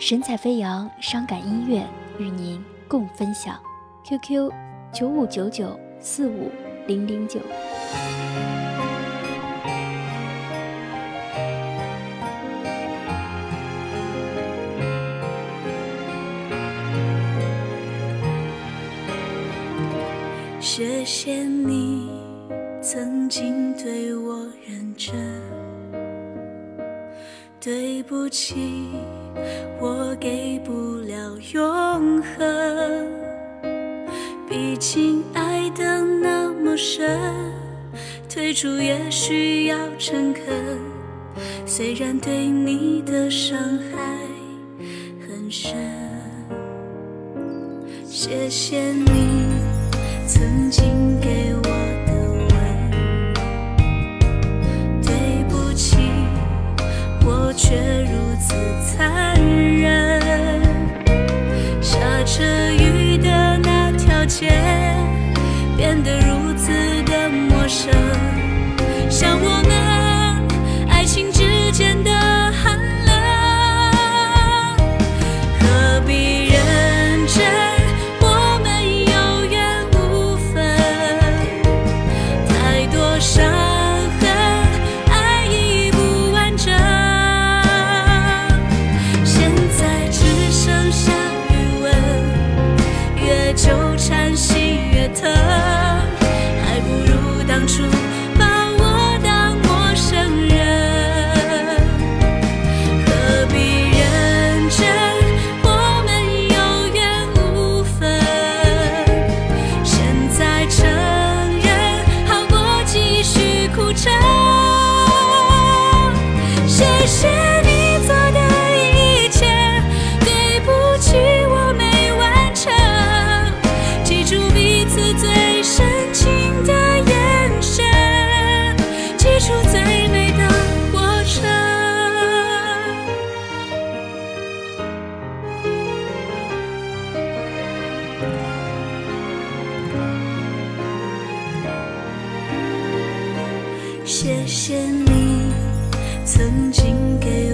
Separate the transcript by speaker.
Speaker 1: 神采飞扬，伤感音乐与您共分享。QQ：九五九九四五零零九。
Speaker 2: 谢谢你曾经对我认真，对不起，我给不了永恒。毕竟爱的那么深，退出也需要诚恳。虽然对你的伤害很深，谢谢你。曾经给界，变得谢谢你曾经给。